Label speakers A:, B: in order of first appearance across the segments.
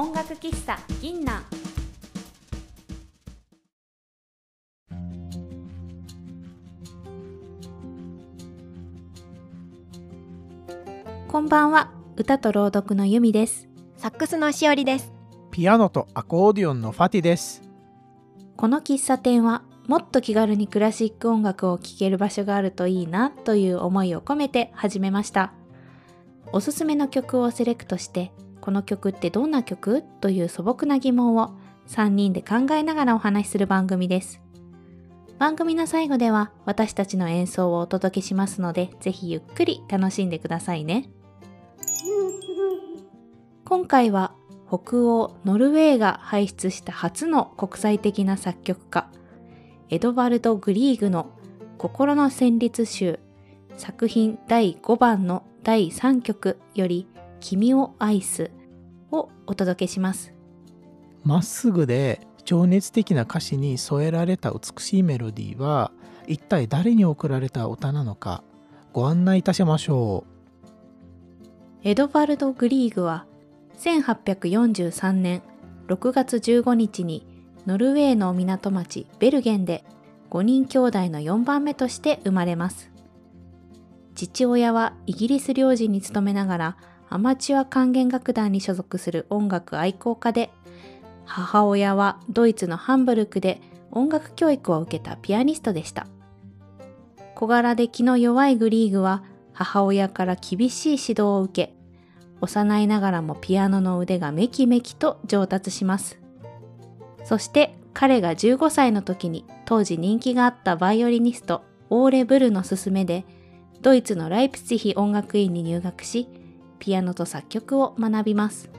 A: 音楽喫茶銀南こんばんは歌と朗読の由美です。
B: サックスのしおりです。
C: ピアノとアコーディオンのファティです。
A: この喫茶店はもっと気軽にクラシック音楽を聴ける場所があるといいなという思いを込めて始めました。おすすめの曲をセレクトしてこの曲ってどんな曲？という素朴な疑問を3人で考えながらお話しする番組です。番組の最後では私たちの演奏をお届けしますのでぜひゆっくり楽しんでくださいね。今回は北欧ノルウェーが輩出した初の国際的な作曲家エドバルド・グリーグの心の旋律集作品第5番の第3曲より君を愛すをお届けします。
C: まっすぐで情熱的な歌詞に添えられた美しいメロディーは一体誰に贈られた歌なのかご案内いたしましょ
A: エドバルド・グリーグは1843年6月15日にノルウェーの港町ベルゲンで5人兄弟の4番目として生まれます。父親はイギリス領事に勤めながらアマチュア管弦楽団に所属する音楽愛好家で、母親はドイツのハンブルクで音楽教育を受けたピアニストでした。小柄で気の弱いグリーグは母親から厳しい指導を受け、幼いながらもピアノの腕がめきめきと上達します。そして彼が15歳の時に当時人気があったバイオリニストオーレ・ブルの勧めでドイツのライプツィヒ音楽院に入学しピアノと作曲を学びます。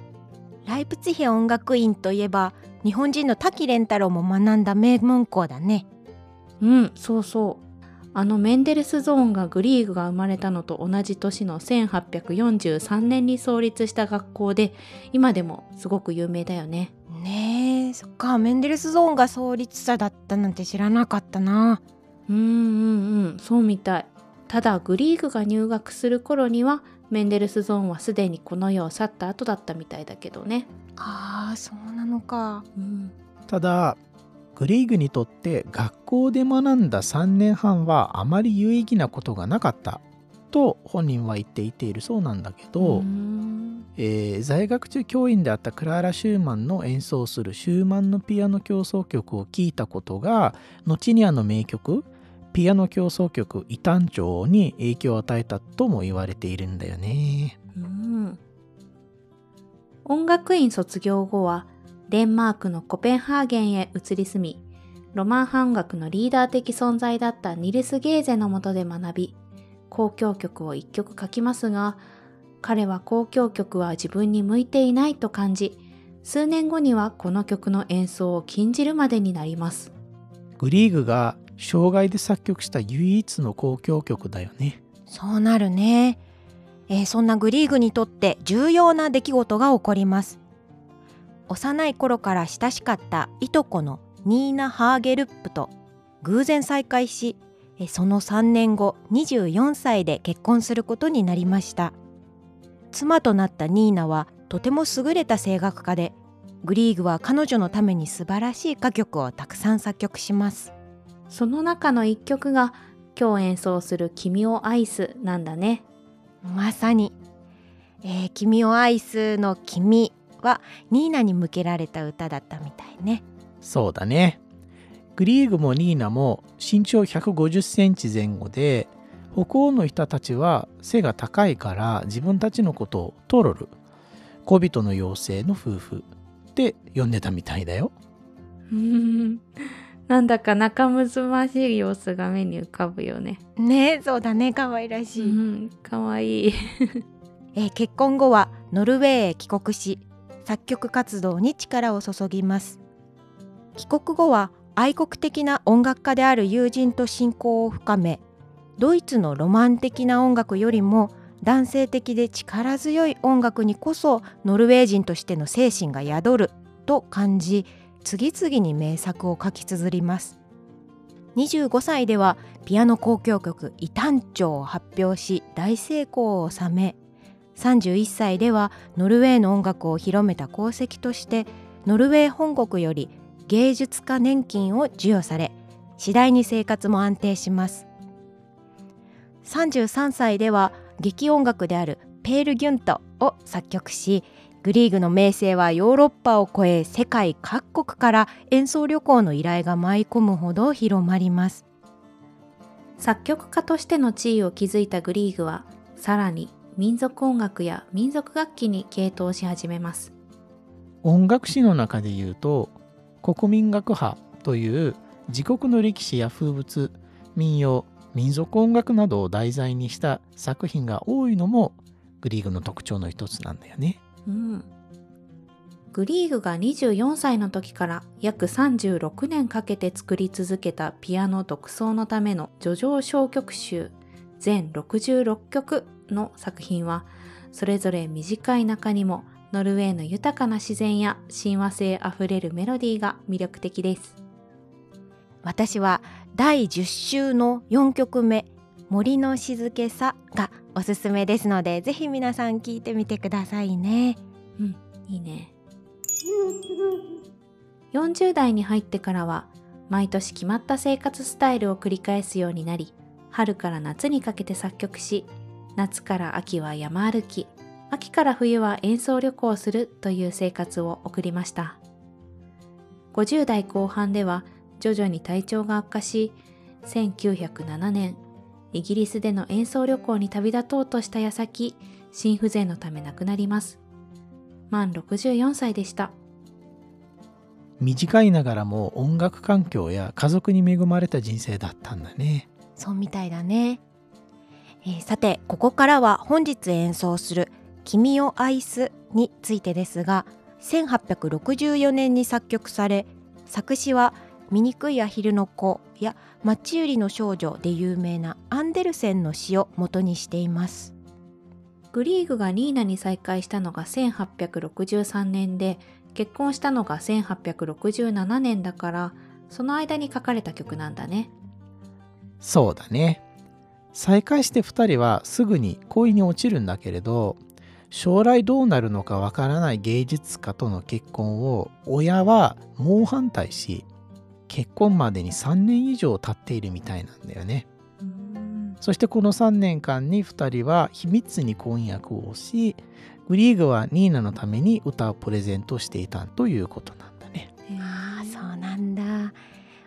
B: ライプツィヒ音楽院といえば日本人の滝蓮太郎も学んだ名門校だね
A: うん、そうそう。あのメンデルスゾーンがグリーグが生まれたのと同じ年の1843年に創立した学校で今でもすごく有名だよね。
B: ねえそっかメンデルスゾーンが創立者だったなんて知らなかったな
A: うんうんうん、そうみたい。ただグリーグが入学する頃にはメンデルスゾーンはすでにこの世を去った後だったみたいだけどね。
B: あーそうなのか
A: うん、
C: う。ただグリーグにとって学校で学んだ3年半はあまり有意義なことがなかったと本人は言っていているそうなんだけど、
A: うん
C: えー在学中教員であったクラーラ・シューマンの演奏するシューマンのピアノ協奏曲を聴いたことが後にあの名曲ピアノ協奏曲「異端調」に影響を与えたとも言われているんだよね。
A: うん音楽院卒業後はデンマークのコペンハーゲンへ移り住みロマン半楽のリーダー的存在だったニルス・ゲーゼの下で学び交響曲を一曲書きますが彼は交響曲は自分に向いていないと感じ数年後にはこの曲の演奏を禁じるまでになります
C: グリーグが生涯で作曲した唯一の交響曲だよね。
B: そうなるね、えーそんなグリーグにとって重要な出来事が起こります。幼い頃から親しかったいとこのニーナ・ハーゲルップと偶然再会しえその3年後24歳で結婚することになりました。妻となったニーナはとても優れた声楽家でグリーグは彼女のために素晴らしい歌曲をたくさん作曲します。
A: その中の一曲が今日演奏する「君を愛す」なんだね
B: まさに、えー君を愛す」の「君」はニーナに向けられた歌だったみたいね。
C: そうだね。グリーグもニーナも身長150センチ前後で北欧の人たちは背が高いから自分たちのことをトロル小人の妖精の夫婦って呼んでたみたいだよ。
A: なんだか仲睦ましい様子が目に浮かぶよね。
B: ねえそうだね可愛らしい、
A: うん、かわいい。
B: えー結婚後はノルウェーへ帰国し作曲活動に力を注ぎます帰国後は愛国的な音楽家である友人と親交を深めドイツのロマン的な音楽よりも男性的で力強い音楽にこそノルウェー人としての精神が宿ると感じ次々に名作を書き綴ります。25歳ではピアノ交響曲「異端調」を発表し大成功を収め31歳ではノルウェーの音楽を広めた功績としてノルウェー本国より芸術家年金を授与され次第に生活も安定します。33歳では劇音楽であるペール・ギュントを作曲しグリーグの名声はヨーロッパを超え世界各国から演奏旅行の依頼が舞い込むほど広まります
A: 作曲家としての地位を築いたグリーグはさらに民族音楽や民族楽器に傾倒し始めます
C: 音楽史の中で言うと国民学派という自国の歴史や風物民謡民族音楽などを題材にした作品が多いのもグリーグの特徴の一つなんだよね。
A: うん、グリーグが24歳の時から約36年かけて作り続けたピアノ独奏のための叙情小曲集全66曲の作品はそれぞれ短い中にもノルウェーの豊かな自然や親和性あふれるメロディーが魅力的です。
B: 私は第10週の4曲目森の静けさがおすすめですのでぜひ皆さん聞いてみてくださいね。
A: うんいいね。40代に入ってからは毎年決まった生活スタイルを繰り返すようになり春から夏にかけて作曲し夏から秋は山歩き秋から冬は演奏旅行するという生活を送りました。50代後半では徐々に体調が悪化し1907年イギリスでの演奏旅行に旅立とうとした矢先心不全のため亡くなります。満64歳でした。
C: 短いながらも音楽環境や家族に恵まれた人生だったんだね。
B: そうみたいだね、えー、さてここからは本日演奏する「君を愛す」についてですが1864年に作曲され作詞は醜いアヒルの子やマチューリの少女で有名なアンデルセンの詩を元にしています。
A: グリーグがニーナに再会したのが1863年で結婚したのが1867年だからその間に書かれた曲なんだね。
C: そうだね。再会して2人はすぐに恋に落ちるんだけれど将来どうなるのかわからない芸術家との結婚を親は猛反対し結婚までに3年以上経っているみたいなんだよね。そしてこの3年間に2人は秘密に婚約をしグリーグはニーナのために歌をプレゼントしていたということなんだね。
B: ああそうなんだ。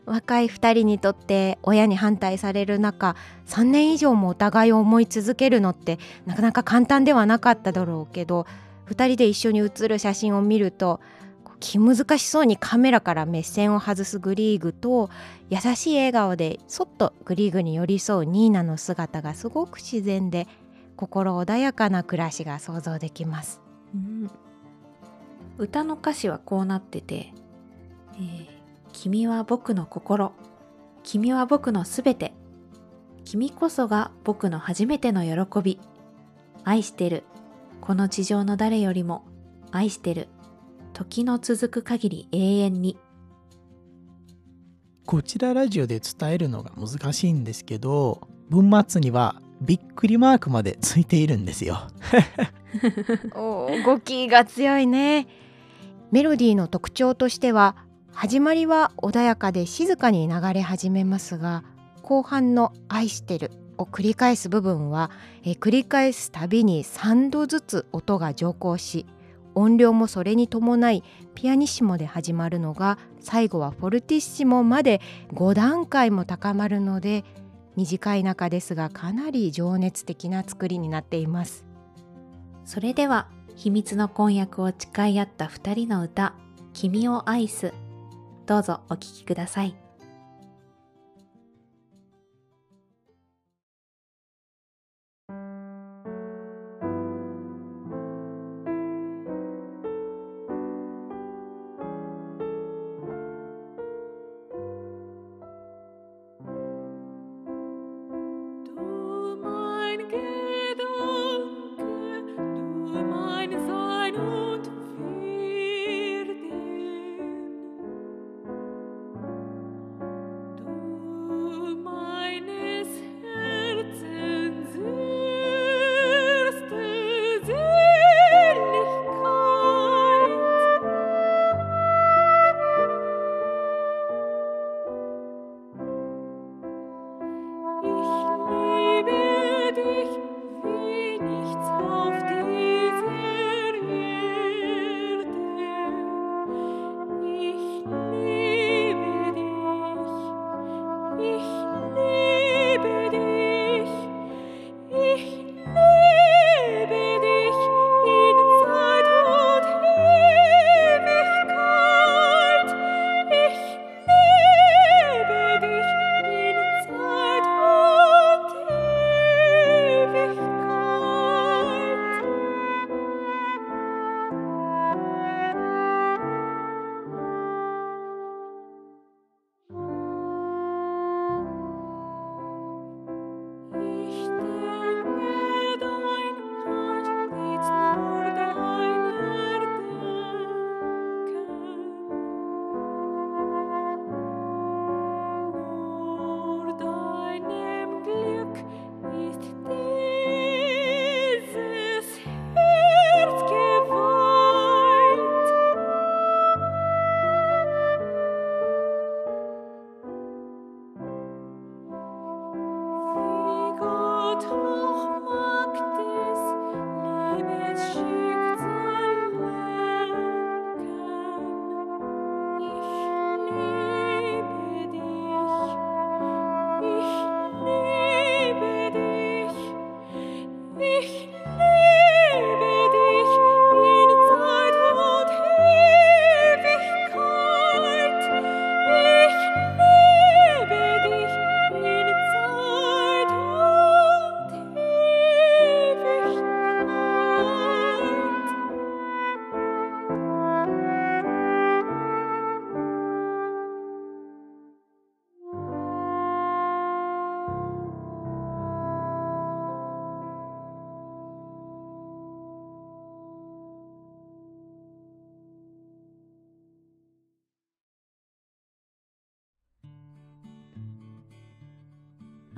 B: 若い2人にとって親に反対される中3年以上もお互いを思い続けるのってなかなか簡単ではなかっただろうけど2人で一緒に写る写真を見ると気難しそうにカメラから目線を外すグリーグと優しい笑顔でそっとグリーグに寄り添うニーナの姿がすごく自然で心穏やかな暮らしが想像できます、うん、
A: 歌の歌詞はこうなってて、えー、君は僕の心。君は僕のすべて。君こそが僕の初めての喜び。愛してる。この地上の誰よりも愛してる。時の続く限り永遠に。
C: こちらラジオで伝えるのが難しいんですけど文末にはびっくりマークまでついているんですよ。
B: お動きが強いね。メロディーの特徴としては始まりは穏やかで静かに流れ始めますが後半の「愛してる」を繰り返す部分はえ繰り返すたびに3度ずつ音が上降し音量もそれに伴いピアニッシモで始まるのが最後はフォルティッシモまで5段階も高まるので短い中ですがかなり情熱的な作りになっています。
A: それでは秘密の婚約を誓い合った2人の歌「君を愛す」どうぞお聴きください。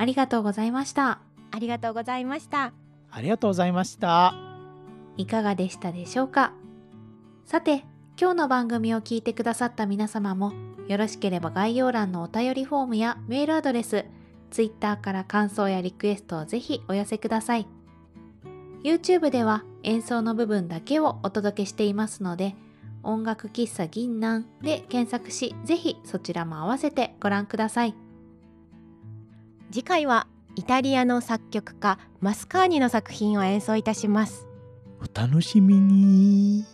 A: ありがとうございました。
B: ありがとうございました。
C: ありがとうございました。
A: いかがでしたでしょうか？さて、今日の番組を聞いてくださった皆様も、よろしければ概要欄のお便りフォームやメールアドレス、Twitter から感想やリクエストをぜひお寄せください。YouTube では演奏の部分だけをお届けしていますので、音楽喫茶銀南で検索し、ぜひそちらも合わせてご覧ください。
B: 次回はイタリアの作曲家マスカーニの作品を演奏いたします。
C: お楽しみに。